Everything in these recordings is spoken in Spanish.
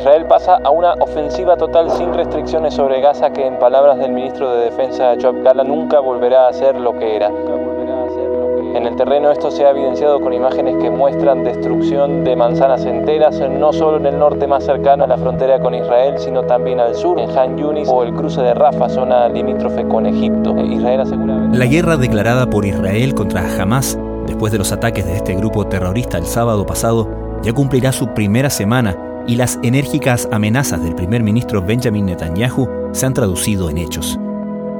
Israel pasa a una ofensiva total sin restricciones sobre Gaza que en palabras del ministro de Defensa Joab Gala nunca volverá a ser lo que era. En el terreno esto se ha evidenciado con imágenes que muestran destrucción de manzanas enteras, no solo en el norte más cercano a la frontera con Israel, sino también al sur, en Han Yunis o el cruce de Rafah, zona limítrofe con Egipto. Israel asegura... La guerra declarada por Israel contra Hamas, después de los ataques de este grupo terrorista el sábado pasado, ya cumplirá su primera semana y las enérgicas amenazas del primer ministro Benjamin Netanyahu se han traducido en hechos.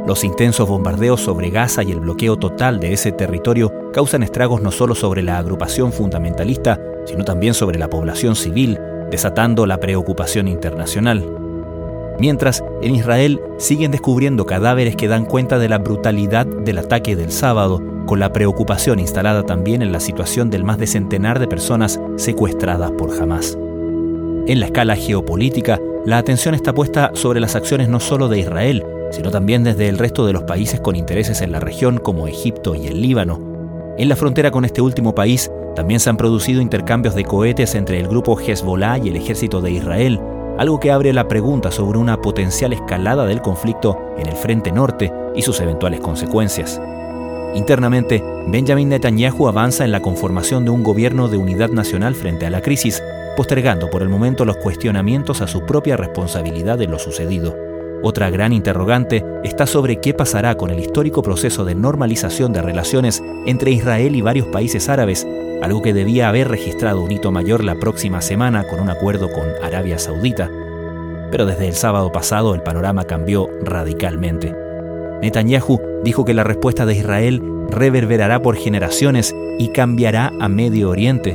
Los intensos bombardeos sobre Gaza y el bloqueo total de ese territorio causan estragos no solo sobre la agrupación fundamentalista, sino también sobre la población civil, desatando la preocupación internacional. Mientras, en Israel siguen descubriendo cadáveres que dan cuenta de la brutalidad del ataque del sábado, con la preocupación instalada también en la situación del más de centenar de personas secuestradas por Hamas. En la escala geopolítica, la atención está puesta sobre las acciones no solo de Israel, sino también desde el resto de los países con intereses en la región como Egipto y el Líbano. En la frontera con este último país también se han producido intercambios de cohetes entre el grupo Hezbollah y el ejército de Israel, algo que abre la pregunta sobre una potencial escalada del conflicto en el frente norte y sus eventuales consecuencias. Internamente, Benjamin Netanyahu avanza en la conformación de un gobierno de unidad nacional frente a la crisis, postergando por el momento los cuestionamientos a su propia responsabilidad de lo sucedido. Otra gran interrogante está sobre qué pasará con el histórico proceso de normalización de relaciones entre Israel y varios países árabes, algo que debía haber registrado un hito mayor la próxima semana con un acuerdo con Arabia Saudita. Pero desde el sábado pasado el panorama cambió radicalmente. Netanyahu dijo que la respuesta de Israel reverberará por generaciones y cambiará a Medio Oriente.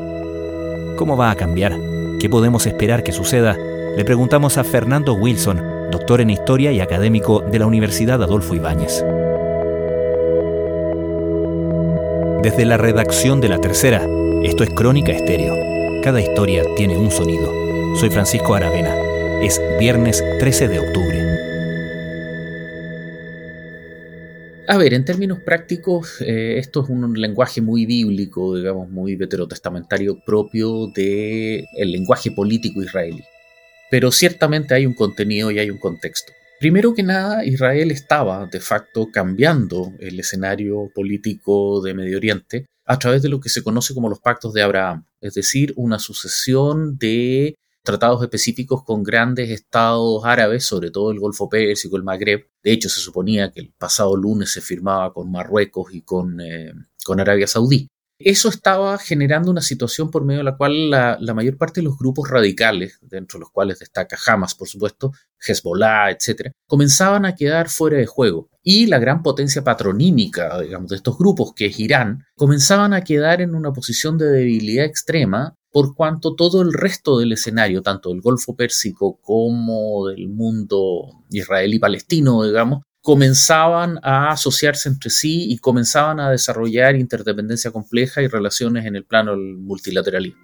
¿Cómo va a cambiar? ¿Qué podemos esperar que suceda? Le preguntamos a Fernando Wilson, doctor en Historia y académico de la Universidad Adolfo Ibáñez. Desde la redacción de La Tercera, esto es Crónica Estéreo. Cada historia tiene un sonido. Soy Francisco Aravena. Es viernes 13 de octubre. A ver, en términos prácticos, eh, esto es un lenguaje muy bíblico, digamos, muy veterotestamentario propio del lenguaje político israelí pero ciertamente hay un contenido y hay un contexto. Primero que nada, Israel estaba de facto cambiando el escenario político de Medio Oriente a través de lo que se conoce como los pactos de Abraham, es decir, una sucesión de tratados específicos con grandes estados árabes, sobre todo el Golfo Pérsico, el Magreb. De hecho, se suponía que el pasado lunes se firmaba con Marruecos y con, eh, con Arabia Saudí. Eso estaba generando una situación por medio de la cual la, mayor parte de los grupos radicales, dentro de los cuales destaca Hamas, por supuesto, Hezbollah, etc., comenzaban a quedar fuera de juego. Y la gran potencia patronímica, digamos, de estos grupos, que es Irán, comenzaban a quedar en una posición de debilidad extrema por cuanto todo el resto del escenario, tanto del Golfo Pérsico como del mundo israelí-palestino, digamos, comenzaban a asociarse entre sí y comenzaban a desarrollar interdependencia compleja y relaciones en el plano del multilateralismo.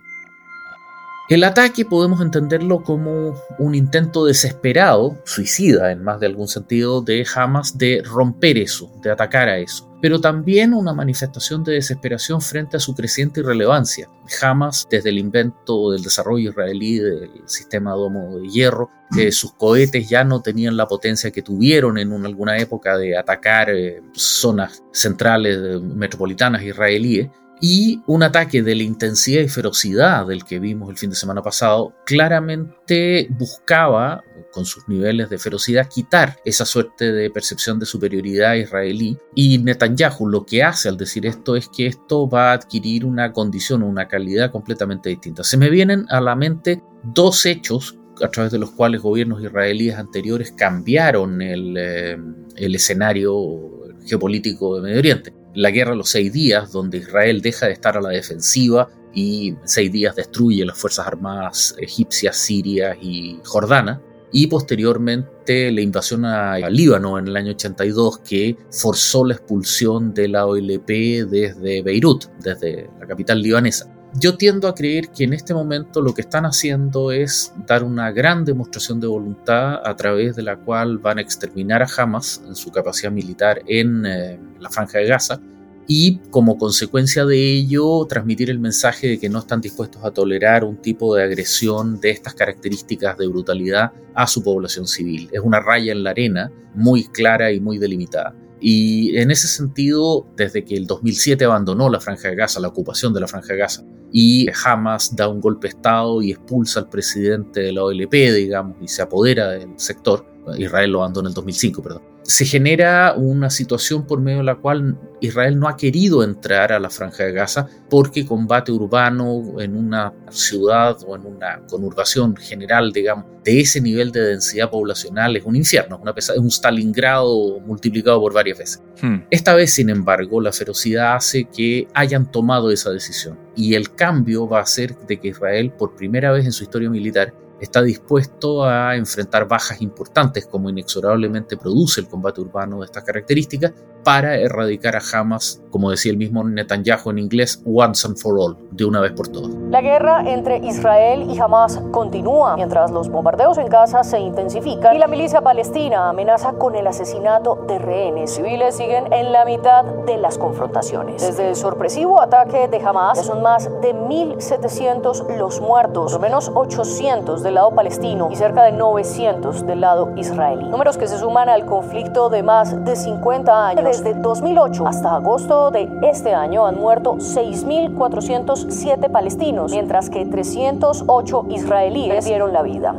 El ataque podemos entenderlo como un intento desesperado, suicida en más de algún sentido, de Hamas de romper eso, de atacar a eso pero también una manifestación de desesperación frente a su creciente irrelevancia. Jamás, desde el invento del desarrollo israelí del sistema domo de hierro, eh, sus cohetes ya no tenían la potencia que tuvieron en alguna época de atacar eh, zonas centrales eh, metropolitanas israelíes, y un ataque de la intensidad y ferocidad del que vimos el fin de semana pasado claramente buscaba, con sus niveles de ferocidad, quitar esa suerte de percepción de superioridad israelí. Y Netanyahu lo que hace al decir esto es que esto va a adquirir una condición o una calidad completamente distinta. Se me vienen a la mente dos hechos a través de los cuales gobiernos israelíes anteriores cambiaron el, eh, escenario geopolítico de Medio Oriente la guerra de los seis días, donde Israel deja de estar a la defensiva y seis días destruye las Fuerzas Armadas egipcias, sirias y jordana. Y posteriormente la invasión a Líbano en el año 82 que forzó la expulsión de la OLP desde Beirut, desde la capital libanesa. Yo tiendo a creer que en este momento lo que están haciendo es dar una gran demostración de voluntad a través de la cual van a exterminar a Hamas en su capacidad militar en eh, la franja de Gaza y como consecuencia de ello transmitir el mensaje de que no están dispuestos a tolerar un tipo de agresión de estas características de brutalidad a su población civil. Es una raya en la arena muy clara y muy delimitada. Y en ese sentido, desde que el 2007 abandonó la Franja de Gaza, la ocupación de la Franja de Gaza, y Hamas da un golpe de Estado y expulsa al presidente de la OLP, digamos, y se apodera del sector, Israel lo abandonó en el 2005, perdón se genera una situación por medio de la cual Israel no ha querido entrar a la franja de Gaza porque combate urbano en una ciudad o en una conurbación general, digamos, de ese nivel de densidad poblacional es un infierno, es, una es un Stalingrado multiplicado por varias veces. Hmm. Esta vez, sin embargo, la ferocidad hace que hayan tomado esa decisión y el cambio va a ser de que Israel, por primera vez en su historia militar, está dispuesto a enfrentar bajas importantes como inexorablemente produce el combate urbano de estas características para erradicar a Hamas, como decía el mismo Netanyahu en inglés, once and for all, de una vez por todas. La guerra entre Israel y Hamas continúa mientras los bombardeos en Gaza se intensifican y la milicia palestina amenaza con el asesinato de rehenes. Civiles siguen en la mitad de las confrontaciones. Desde el sorpresivo ataque de Hamas, son más de 1.700 los muertos, por menos 800 del lado palestino y cerca de 900 del lado israelí. Números que se suman al conflicto de más de 50 años desde 2008 hasta agosto de este año han muerto 6.407 palestinos, mientras que 308 israelíes dieron la vida.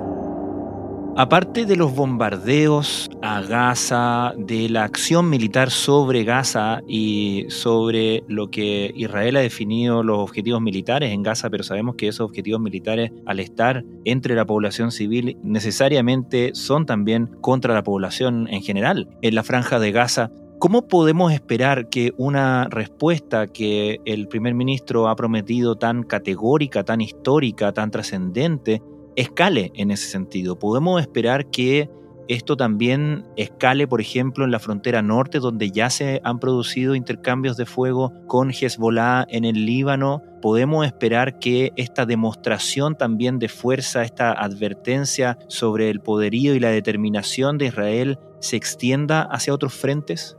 Aparte de los bombardeos a Gaza, de la acción militar sobre Gaza y sobre lo que Israel ha definido los objetivos militares en Gaza, pero sabemos que esos objetivos militares al estar entre la población civil necesariamente son también contra la población en general. En la franja de Gaza ¿Cómo podemos esperar que una respuesta que el primer ministro ha prometido tan categórica, tan histórica, tan trascendente, escale en ese sentido? ¿Podemos esperar que esto también escale, por ejemplo, en la frontera norte, donde ya se han producido intercambios de fuego con Hezbollah en el Líbano? ¿Podemos esperar que esta demostración también de fuerza, esta advertencia sobre el poderío y la determinación de Israel se extienda hacia otros frentes?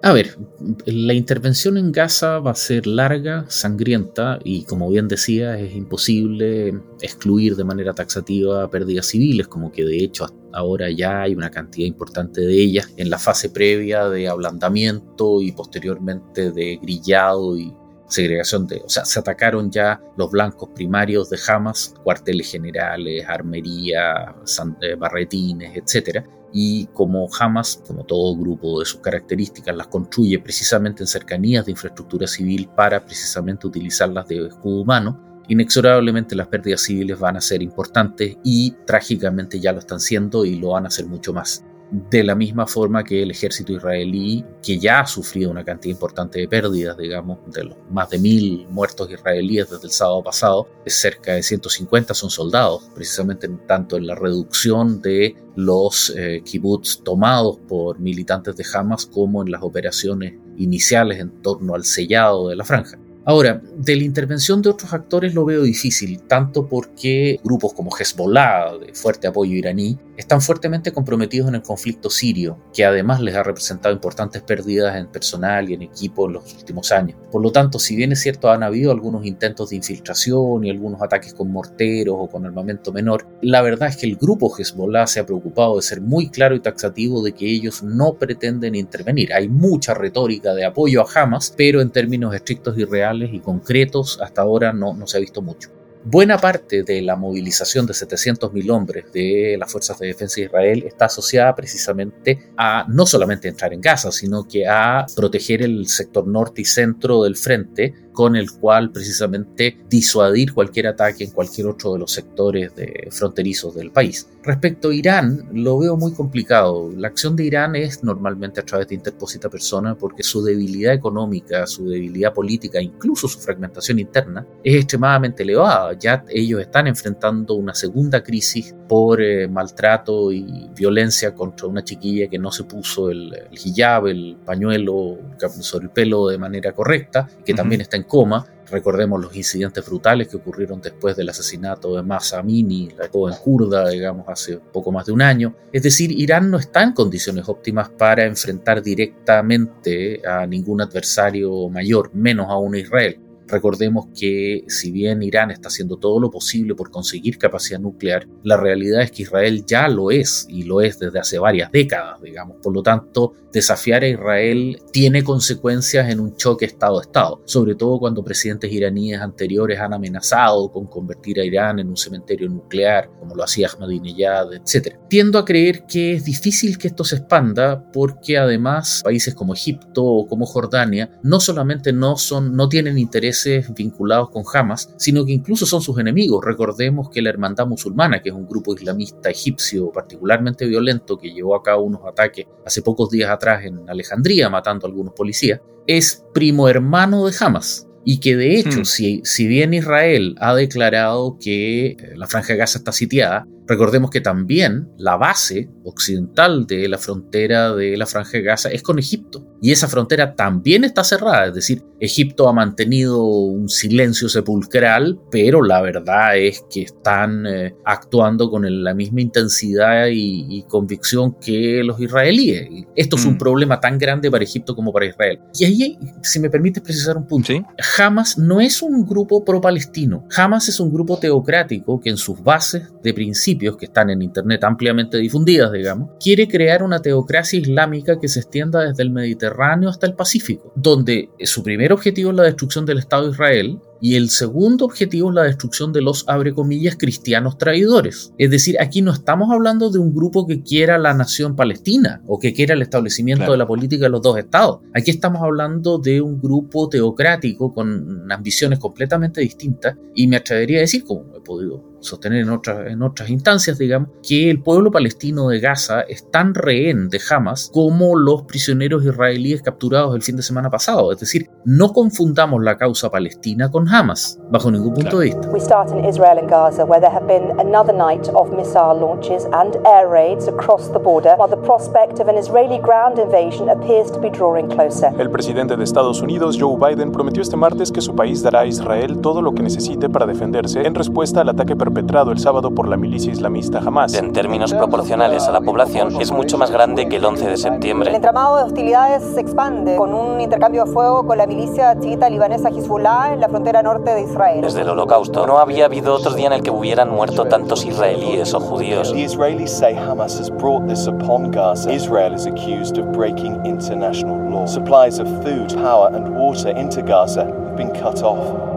A ver, la intervención en Gaza va a ser larga, sangrienta y como bien decía es imposible excluir de manera taxativa pérdidas civiles, como que de hecho ahora ya hay una cantidad importante de ellas en la fase previa de ablandamiento y posteriormente de grillado y segregación de, o sea, se atacaron ya los blancos primarios de Hamas, cuarteles generales, armería, eh, barretines, etcétera y como Hamas, como todo grupo de sus características, las construye precisamente en cercanías de infraestructura civil para precisamente utilizarlas de escudo humano, inexorablemente las pérdidas civiles van a ser importantes y trágicamente ya lo están siendo y lo van a ser mucho más de la misma forma que el ejército israelí, que ya ha sufrido una cantidad importante de pérdidas, digamos, de los más de mil muertos israelíes desde el sábado pasado, cerca de 150 son soldados, precisamente tanto en la reducción de los eh, kibbutz tomados por militantes de Hamas como en las operaciones iniciales en torno al sellado de la franja. Ahora, de la intervención de otros actores lo veo difícil, tanto porque grupos como Hezbollah, de fuerte apoyo iraní, están fuertemente comprometidos en el conflicto sirio, que además les ha representado importantes pérdidas en personal y en equipo en los últimos años. Por lo tanto, si bien es cierto han habido algunos intentos de infiltración y algunos ataques con morteros o con armamento menor, la verdad es que el grupo Hezbollah se ha preocupado de ser muy claro y taxativo de que ellos no pretenden intervenir. Hay mucha retórica de apoyo a Hamas, pero en términos estrictos y reales y concretos hasta ahora no, no se ha visto mucho. Buena parte de la movilización de 700.000 hombres de las Fuerzas de Defensa de Israel está asociada precisamente a no solamente entrar en Gaza, sino que a proteger el sector norte y centro del frente con el cual precisamente disuadir cualquier ataque en cualquier otro de los sectores de fronterizos del país. Respecto a Irán, lo veo muy complicado. La acción de Irán es normalmente a través de interposita persona porque su debilidad económica, su debilidad política, incluso su fragmentación interna, es extremadamente elevada. Ya ellos están enfrentando una segunda crisis por eh, maltrato y violencia contra una chiquilla que no se puso el, hijab, el pañuelo sobre el pelo de manera correcta, que también está en coma, Recordemos los incidentes brutales que ocurrieron después del asesinato de Masa Amini, la joven kurda, digamos, hace poco más de un año. Es decir, Irán no está en condiciones óptimas para enfrentar directamente a ningún adversario mayor, menos a Israel. Recordemos que si bien Irán está haciendo todo lo posible por conseguir capacidad nuclear, la realidad es que Israel ya lo es y lo es desde hace varias décadas, digamos. Por lo tanto, desafiar a Israel tiene consecuencias en un choque Estado-Estado, sobre todo cuando presidentes iraníes anteriores han amenazado con convertir a Irán en un cementerio nuclear, como lo hacía Ahmadinejad, etc. Tiendo a creer que es difícil que esto se expanda porque además países como Egipto o como Jordania no solamente no, son, no tienen interés vinculados con Hamas, sino que incluso son sus enemigos. Recordemos que la Hermandad Musulmana, que es un grupo islamista egipcio particularmente violento que llevó a cabo unos ataques hace pocos días atrás en Alejandría, matando a algunos policías, es primo hermano de Hamas y que de hecho, hmm. si, si, bien Israel ha declarado que la franja de Gaza está sitiada, recordemos que también la base occidental de la frontera de la franja de Gaza es con Egipto. Y esa frontera también está cerrada, es decir, Egipto ha mantenido un silencio sepulcral, pero la verdad es que están eh, actuando con la misma intensidad y, convicción que los israelíes. Esto es un mm. problema tan grande para Egipto como para Israel. Y ahí, si me permites precisar un punto, Hamas no es un grupo pro-palestino, Hamas es un grupo teocrático que en sus bases de principios, que están en Internet ampliamente difundidas, digamos, quiere crear una teocracia islámica que se extienda desde el Mediterráneo hasta el Pacífico, donde su primer objetivo es la destrucción del Estado de Israel y el segundo objetivo es la destrucción de los, abre comillas, cristianos traidores. Es decir, aquí no estamos hablando de un grupo que quiera la nación palestina o que quiera el establecimiento de la política de los dos estados. Aquí estamos hablando de un grupo teocrático con ambiciones completamente distintas y me atrevería a decir, como he podido sostener en otras, en otras instancias, digamos, que el pueblo palestino de Gaza es tan rehén de Hamas como los prisioneros israelíes capturados el fin de semana pasado. Es decir, no confundamos la causa palestina con Hamas, bajo ningún punto de vista. We start in Israel and Gaza, where there have been another night of missile launches and air raids across the border, while the prospect of an Israeli ground invasion appears to be drawing closer. El presidente de Estados Unidos, Joe Biden, prometió este martes que su país dará a Israel todo lo que necesite para defenderse en respuesta al ataque perpetrado el sábado por la milicia islamista Hamas. En términos proporcionales a la población, es mucho más grande que el 11 de septiembre. El entramado de hostilidades se expande con un intercambio de fuego con la milicia chiita libanesa Hezbollah en la frontera norte de Israel. Desde el holocausto, no había habido otro día en el que hubieran muerto tantos israelíes o judíos. The Israelis say Hamas has brought this upon Gaza. Israel is accused of breaking international law. Supplies of food, power and water into Gaza have been cut off.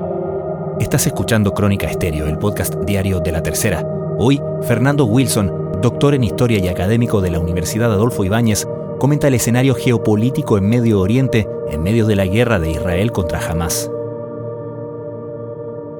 Estás escuchando Crónica Estéreo, el podcast diario de la tercera. Hoy, Fernando Wilson, doctor en historia y académico de la Universidad Adolfo Ibáñez, comenta el escenario geopolítico en Medio Oriente en medio de la guerra de Israel contra Hamas.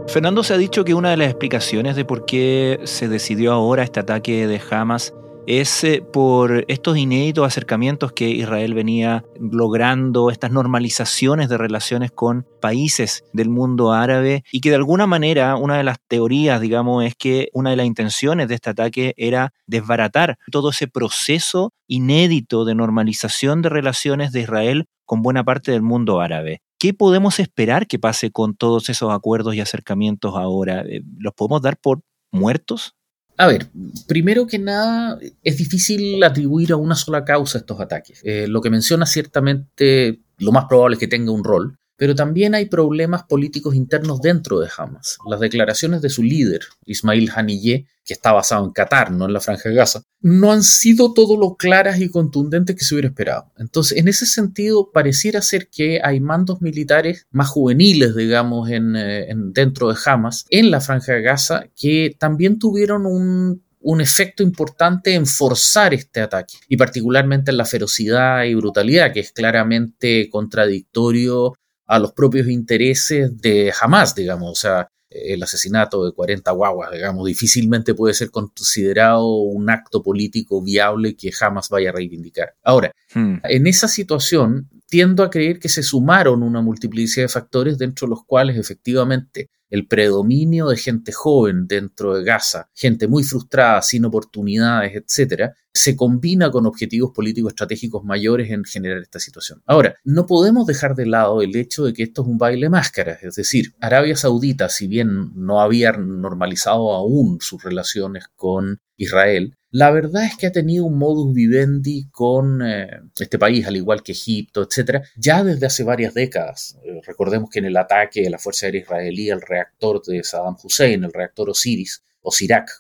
Fernando se ha dicho que una de las explicaciones de por qué se decidió ahora este ataque de Hamas es eh, por estos inéditos acercamientos que Israel venía logrando, estas normalizaciones de relaciones con países del mundo árabe y que de alguna manera una de las teorías, digamos, es que una de las intenciones de este ataque era desbaratar todo ese proceso inédito de normalización de relaciones de Israel con buena parte del mundo árabe. ¿Qué podemos esperar que pase con todos esos acuerdos y acercamientos ahora? Eh, ¿Los podemos dar por muertos? A ver, primero que nada, es difícil atribuir a una sola causa estos ataques. Eh, lo que menciona ciertamente, lo más probable es que tenga un rol, pero también hay problemas políticos internos dentro de Hamas. Las declaraciones de su líder, Ismail Haniyeh, que está basado en Qatar, no en la Franja de Gaza, no han sido todo lo claras y contundentes que se hubiera esperado. Entonces, en ese sentido, pareciera ser que hay mandos militares más juveniles, digamos, en, eh, dentro de Hamas, en la Franja de Gaza, que también tuvieron un un efecto importante en forzar este ataque, y particularmente en la ferocidad y brutalidad, que es claramente contradictorio a los propios intereses de Hamas, digamos. O sea, el asesinato de 40 guaguas, digamos, difícilmente puede ser considerado un acto político viable que jamás vaya a reivindicar. Ahora, hmm. en esa situación, tiendo a creer que se sumaron una multiplicidad de factores dentro de los cuales efectivamente el predominio de gente joven dentro de Gaza, gente muy frustrada, sin oportunidades, etcétera, se combina con objetivos políticos estratégicos mayores en generar esta situación. Ahora, no podemos dejar de lado el hecho de que esto es un baile máscaras, es decir, Arabia Saudita, si bien no había normalizado aún sus relaciones con Israel, la verdad es que ha tenido un modus vivendi con eh, este país, al igual que Egipto, etcétera, ya desde hace varias décadas. Eh, recordemos que en el ataque de la Fuerza Aérea Israelí al reactor de Saddam Hussein, el reactor Osiris, o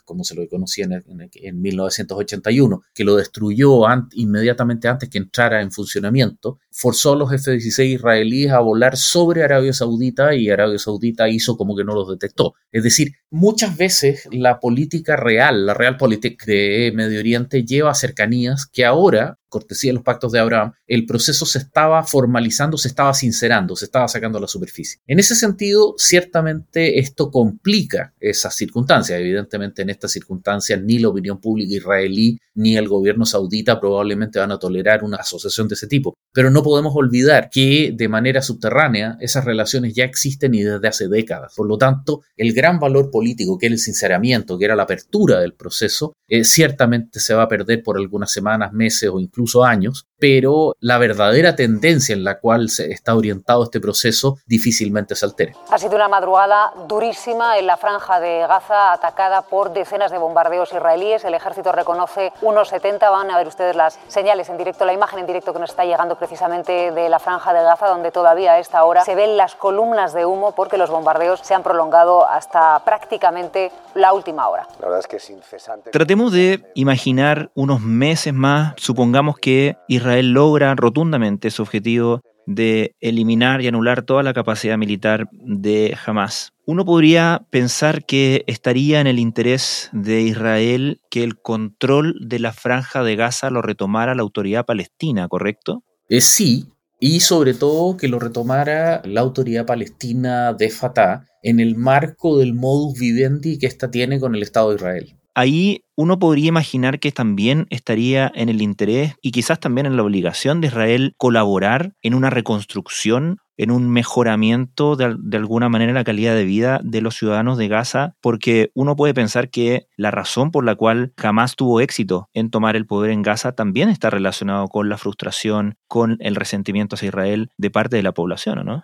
como se lo conocía en, 1981, que lo destruyó inmediatamente antes que entrara en funcionamiento, forzó a los F-16 israelíes a volar sobre Arabia Saudita y Arabia Saudita hizo como que no los detectó. Es decir, muchas veces la política real, la realpolitik de Medio Oriente lleva cercanías que ahora cortesía de los pactos de Abraham, el proceso se estaba formalizando, se estaba sincerando, se estaba sacando a la superficie. En ese sentido, ciertamente esto complica esas circunstancias. Evidentemente, en estas circunstancias, ni la opinión pública israelí ni el gobierno saudita probablemente van a tolerar una asociación de ese tipo. Pero no podemos olvidar que de manera subterránea esas relaciones ya existen y desde hace décadas. Por lo tanto, el gran valor político que era el sinceramiento, que era la apertura del proceso, eh, ciertamente se va a perder por algunas semanas, meses o incluso años, pero la verdadera tendencia en la cual se está orientado este proceso difícilmente se altere. Ha sido una madrugada durísima en la franja de Gaza, atacada por decenas de bombardeos israelíes. El ejército reconoce unos 70. Van a ver ustedes las señales en directo, la imagen en directo que nos está llegando precisamente de la franja de Gaza, donde todavía a esta hora se ven las columnas de humo porque los bombardeos se han prolongado hasta prácticamente la última hora. La verdad es que es incesante. Tratemos de imaginar unos meses más, supongamos que Israel Israel logra rotundamente su objetivo de eliminar y anular toda la capacidad militar de Hamas. Uno podría pensar que estaría en el interés de Israel que el control de la franja de Gaza lo retomara la autoridad palestina, ¿correcto? Eh, sí, y sobre todo que lo retomara la autoridad palestina de Fatah en el marco del modus vivendi que ésta tiene con el Estado de Israel. Ahí uno podría imaginar que también estaría en el interés y quizás también en la obligación de Israel colaborar en una reconstrucción, en un mejoramiento de, alguna manera la calidad de vida de los ciudadanos de Gaza, porque uno puede pensar que la razón por la cual jamás tuvo éxito en tomar el poder en Gaza también está relacionado con la frustración, con el resentimiento hacia Israel de parte de la población, ¿no?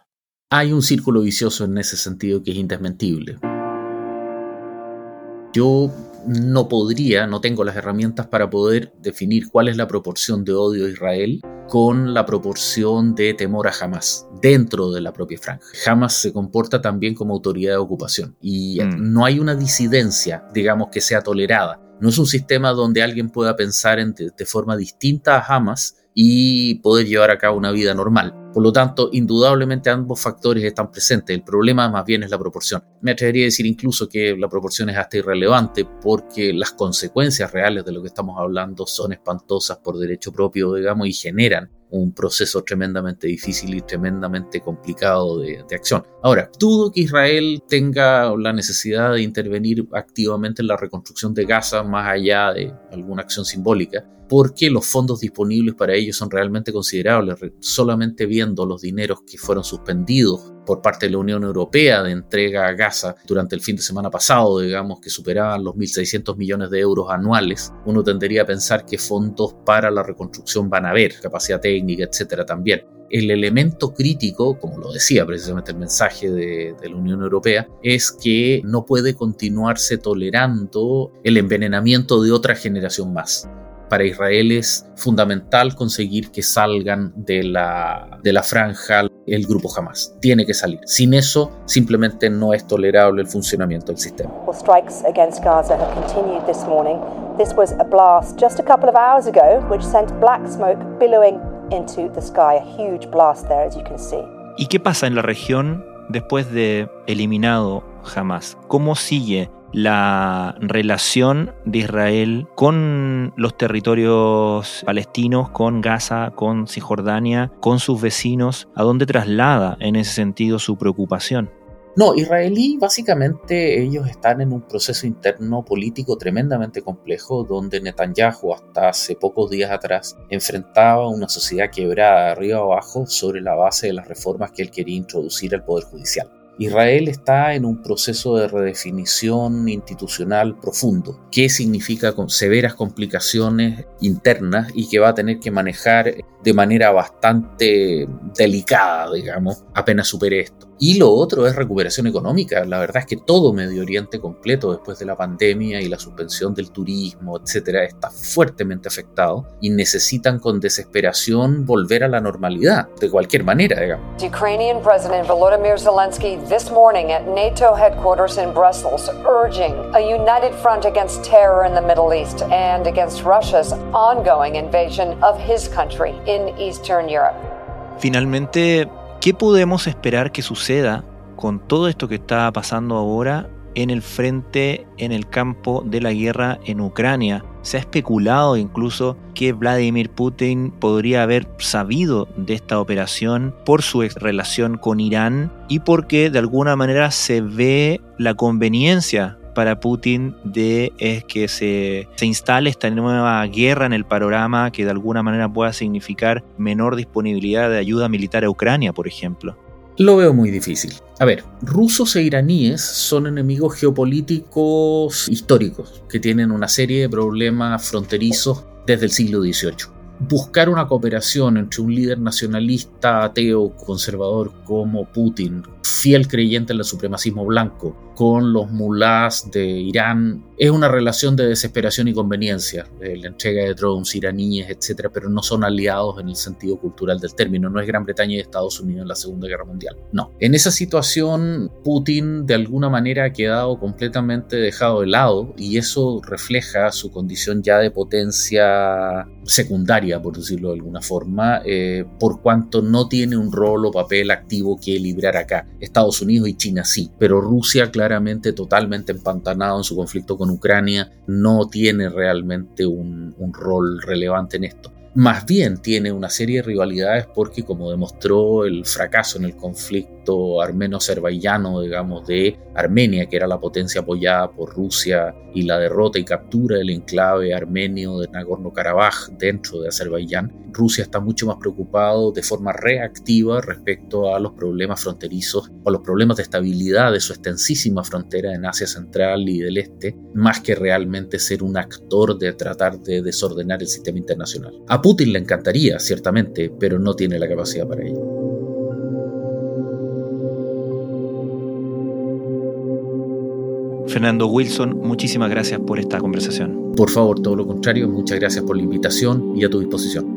Hay un círculo vicioso en ese sentido que es indesmentible. Yo no podría, no tengo las herramientas para poder definir cuál es la proporción de odio a Israel con la proporción de temor a Hamas dentro de la propia franja. Hamas se comporta también como autoridad de ocupación y mm. no hay una disidencia, digamos, que sea tolerada. No es un sistema donde alguien pueda pensar de forma distinta a Hamas y poder llevar a cabo una vida normal. Por lo tanto, indudablemente ambos factores están presentes. El problema más bien es la proporción. Me atrevería a decir incluso que la proporción es hasta irrelevante porque las consecuencias reales de lo que estamos hablando son espantosas por derecho propio, digamos, y generan un proceso tremendamente difícil y tremendamente complicado de, acción. Ahora, dudo que Israel tenga la necesidad de intervenir activamente en la reconstrucción de Gaza más allá de alguna acción simbólica, porque los fondos disponibles para ellos son realmente considerables. Solamente viendo los dineros que fueron suspendidos por parte de la Unión Europea de entrega a Gaza durante el fin de semana pasado, digamos que superaban los 1.600 millones de euros anuales, uno tendería a pensar que fondos para la reconstrucción van a haber, capacidad técnica, etcétera también. El elemento crítico, como lo decía precisamente el mensaje de, de, la Unión Europea, es que no puede continuarse tolerando el envenenamiento de otra generación más para Israel es fundamental conseguir que salgan de la, de la franja el grupo Hamas. Tiene que salir. Sin eso, simplemente no es tolerable el funcionamiento del sistema. Strikes against Gaza have continued this morning. This was a blast just a couple of hours ago, which sent black smoke billowing into the sky. A huge blast there, as you can see. ¿Y qué pasa en la región después de eliminado Hamas? ¿Cómo sigue la relación de Israel con los territorios palestinos, con Gaza, con Cisjordania, con sus vecinos, a dónde traslada en ese sentido su preocupación. No, israelí básicamente ellos están en un proceso interno político tremendamente complejo donde Netanyahu hasta hace pocos días atrás enfrentaba una sociedad quebrada arriba abajo sobre la base de las reformas que él quería introducir al Poder Judicial. Israel está en un proceso de redefinición institucional profundo, que significa con severas complicaciones internas y que va a tener que manejar de manera bastante delicada, digamos, apenas supere esto. Y lo otro es recuperación económica. La verdad es que todo Medio Oriente completo, después de la pandemia y la suspensión del turismo, etcétera, está fuertemente afectado y necesitan con desesperación volver a la normalidad, de cualquier manera, digamos. Ukrainian President Volodymyr Zelensky this morning at NATO headquarters in Brussels, urging a united front against terror in the Middle East and against Russia's ongoing invasion of his country in Eastern Europe. Finalmente, ¿Qué podemos esperar que suceda con todo esto que está pasando ahora en el frente, en el campo de la guerra en Ucrania? Se ha especulado incluso que Vladimir Putin podría haber sabido de esta operación por su relación con Irán y porque de alguna manera se ve la conveniencia para Putin de es que se, se instale esta nueva guerra en el panorama que de alguna manera pueda significar menor disponibilidad de ayuda militar a Ucrania, por ejemplo? Lo veo muy difícil. A ver, rusos e iraníes son enemigos geopolíticos históricos que tienen una serie de problemas fronterizos desde el siglo XVIII buscar una cooperación entre un líder nacionalista, ateo, conservador como Putin, fiel creyente en el supremacismo blanco, con los mulás de Irán, es una relación de desesperación y conveniencia, la entrega de drones iraníes, etcétera, pero no son aliados en el sentido cultural del término, no es Gran Bretaña y Estados Unidos en la Segunda Guerra Mundial. No. En esa situación, Putin de alguna manera ha quedado completamente dejado de lado y eso refleja su condición ya de potencia secundaria, por decirlo de alguna forma, eh, por cuanto no tiene un rol o papel activo que librar acá. Estados Unidos y China sí, pero Rusia claramente totalmente empantanado en su conflicto con Ucrania no tiene realmente un, rol relevante en esto más bien tiene una serie de rivalidades porque como demostró el fracaso en el conflicto armeno-azerbaiyano, digamos, de Armenia, que era la potencia apoyada por Rusia, y la derrota y captura del enclave armenio de Nagorno-Karabaj dentro de Azerbaiyán, Rusia está mucho más preocupado de forma reactiva respecto a los problemas fronterizos o los problemas de estabilidad de su extensísima frontera en Asia Central y del Este, más que realmente ser un actor de tratar de desordenar el sistema internacional. Putin le encantaría, ciertamente, pero no tiene la capacidad para ello. Fernando Wilson, muchísimas gracias por esta conversación. Por favor, todo lo contrario, muchas gracias por la invitación y a tu disposición.